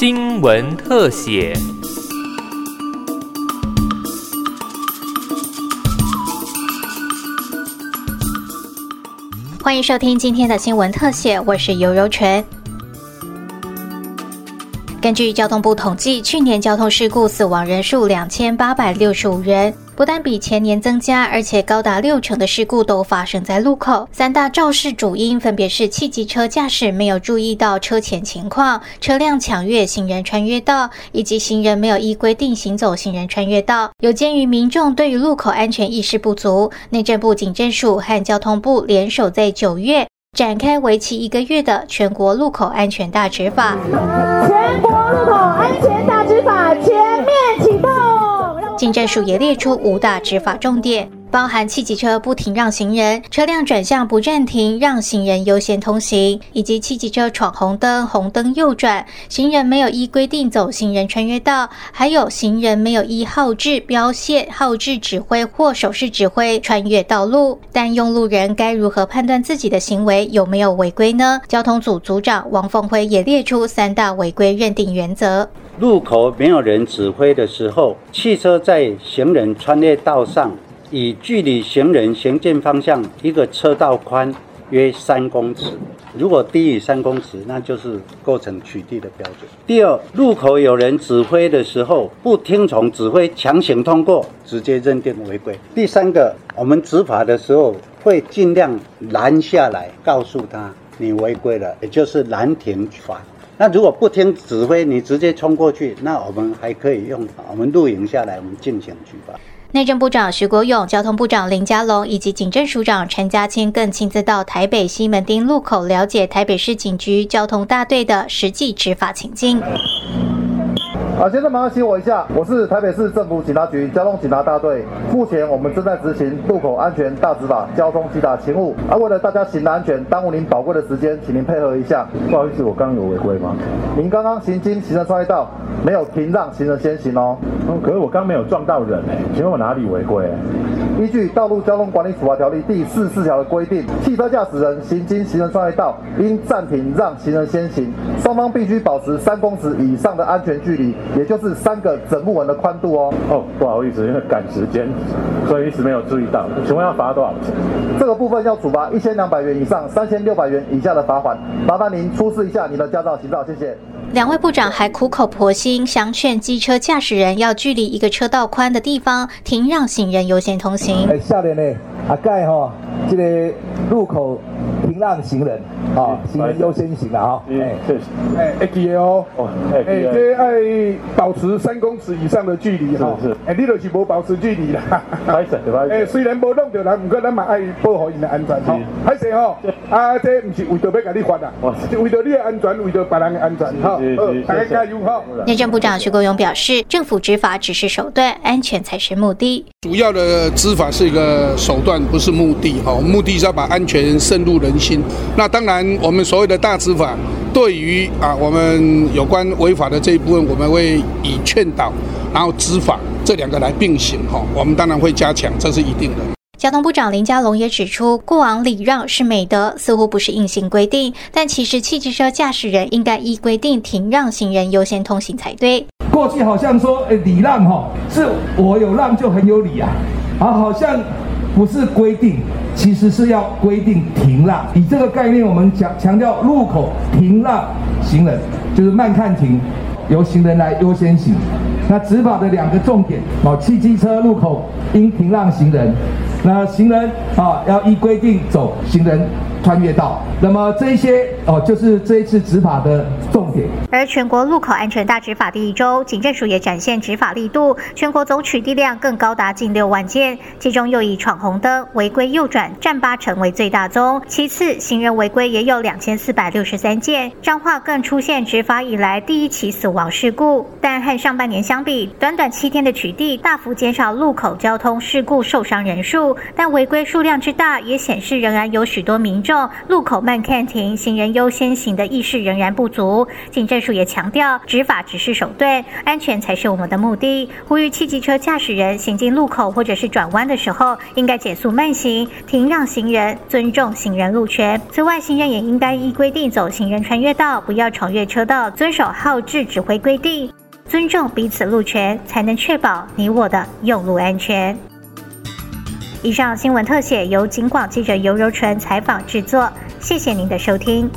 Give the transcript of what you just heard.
新闻特写。欢迎收听今天的新闻特写，我是尤柔纯。根据交通部统计，去年交通事故死亡人数两千八百六十五人，不但比前年增加，而且高达六成的事故都发生在路口。三大肇事主因分别是汽机车驾驶没有注意到车前情况、车辆抢越行人穿越道，以及行人没有依规定行走行人穿越道。有鉴于民众对于路口安全意识不足，内政部警政署和交通部联手在九月。展开为期一个月的全国路口安全大执法。全国路口安全大执法全面启动。警政署也列出五大执法重点。包含汽机车不停让行人、车辆转向不暂停让行人优先通行，以及汽机车闯红灯、红灯右转，行人没有依规定走行人穿越道，还有行人没有依号志标线、号志指挥或手势指挥穿越道路。但用路人该如何判断自己的行为有没有违规呢？交通组组长王凤辉也列出三大违规认定原则：路口没有人指挥的时候，汽车在行人穿越道上。以距离行人行进方向一个车道宽约三公尺，如果低于三公尺，那就是构成取缔的标准。第二，路口有人指挥的时候不听从指挥强行通过，直接认定违规。第三个，我们执法的时候会尽量拦下来，告诉他你违规了，也就是拦停罚。那如果不听指挥，你直接冲过去，那我们还可以用我们录影下来，我们进行举报。内政部长徐国勇、交通部长林佳龙以及警政署长陈家清更亲自到台北西门町路口了解台北市警局交通大队的实际执法情境。啊，先生，麻烦请我一下，我是台北市政府警察局交通警察大队。目前我们正在执行路口安全大执法交通稽查勤务。啊，为了大家行的安全，耽误您宝贵的时间，请您配合一下。不好意思，我刚有违规吗？您刚刚行经行人穿越道，没有停让行人先行哦。嗯，可是我刚没有撞到人哎，请问我哪里违规？依据《道路交通管理处罚条例》第四十四条的规定，汽车驾驶人行经行人穿越道，应暂停让行人先行，双方必须保持三公尺以上的安全距离。也就是三个整木纹的宽度哦。哦，不好意思，因为赶时间，所以一直没有注意到。请问要罚多少钱？这个部分要处罚一千两百元以上三千六百元以下的罚款。麻烦您出示一下您的驾照、行照，谢谢。两位部长还苦口婆心相劝机车驾驶人要距离一个车道宽的地方停让行人优先通行。哎，下面呢，阿盖哈，这个路口。停让行人，啊，行人优先行的啊，哎，谢谢，哎，哎，记得哦，哎，这爱保持三公尺以上的距离哈，是，哎，你就是无保持距离啦，歹势，哎，虽然无弄到人，不过咱嘛爱保护因的安全，哈，歹势吼，啊，这不是为着要甲你罚啦，是为着你的安全，为着别人的安全，哈，大家加油哈。内政部长徐国勇表示，政府执法只是手段，安全才是目的。主要的执法是一个手段，不是目的，哈，目的是要把安全深入人。那当然，我们所谓的大执法，对于啊，我们有关违法的这一部分，我们会以劝导，然后执法这两个来并行哈。我们当然会加强，这是一定的。交通部长林佳龙也指出，过往礼让是美德，似乎不是硬性规定，但其实汽机车驾驶人应该依规定停让行人优先通行才对。过去好像说，诶，礼让哈，是我有让就很有礼啊，啊，好像。不是规定，其实是要规定停让。以这个概念，我们强强调路口停让行人，就是慢看停，由行人来优先行。那执法的两个重点，哦，汽机车路口应停让行人，那行人啊要依规定走行人。穿越道，那么这些哦，就是这一次执法的重点。而全国路口安全大执法第一周，警政署也展现执法力度，全国总取缔量更高达近六万件，其中又以闯红灯、违规右转占八成为最大宗，其次行人违规也有两千四百六十三件。彰化更出现执法以来第一起死亡事故，但和上半年相比，短短七天的取缔大幅减少路口交通事故受伤人数，但违规数量之大，也显示仍然有许多民众。路口慢看停，行人优先行的意识仍然不足。警政署也强调，执法只是手段，安全才是我们的目的。呼吁汽机车驾驶人行进路口或者是转弯的时候，应该减速慢行，停让行人，尊重行人路权。此外，行人也应该依规定走行人穿越道，不要闯越车道，遵守号志指挥规定。尊重彼此路权，才能确保你我的用路安全。以上新闻特写由警广记者尤柔纯采访制作，谢谢您的收听。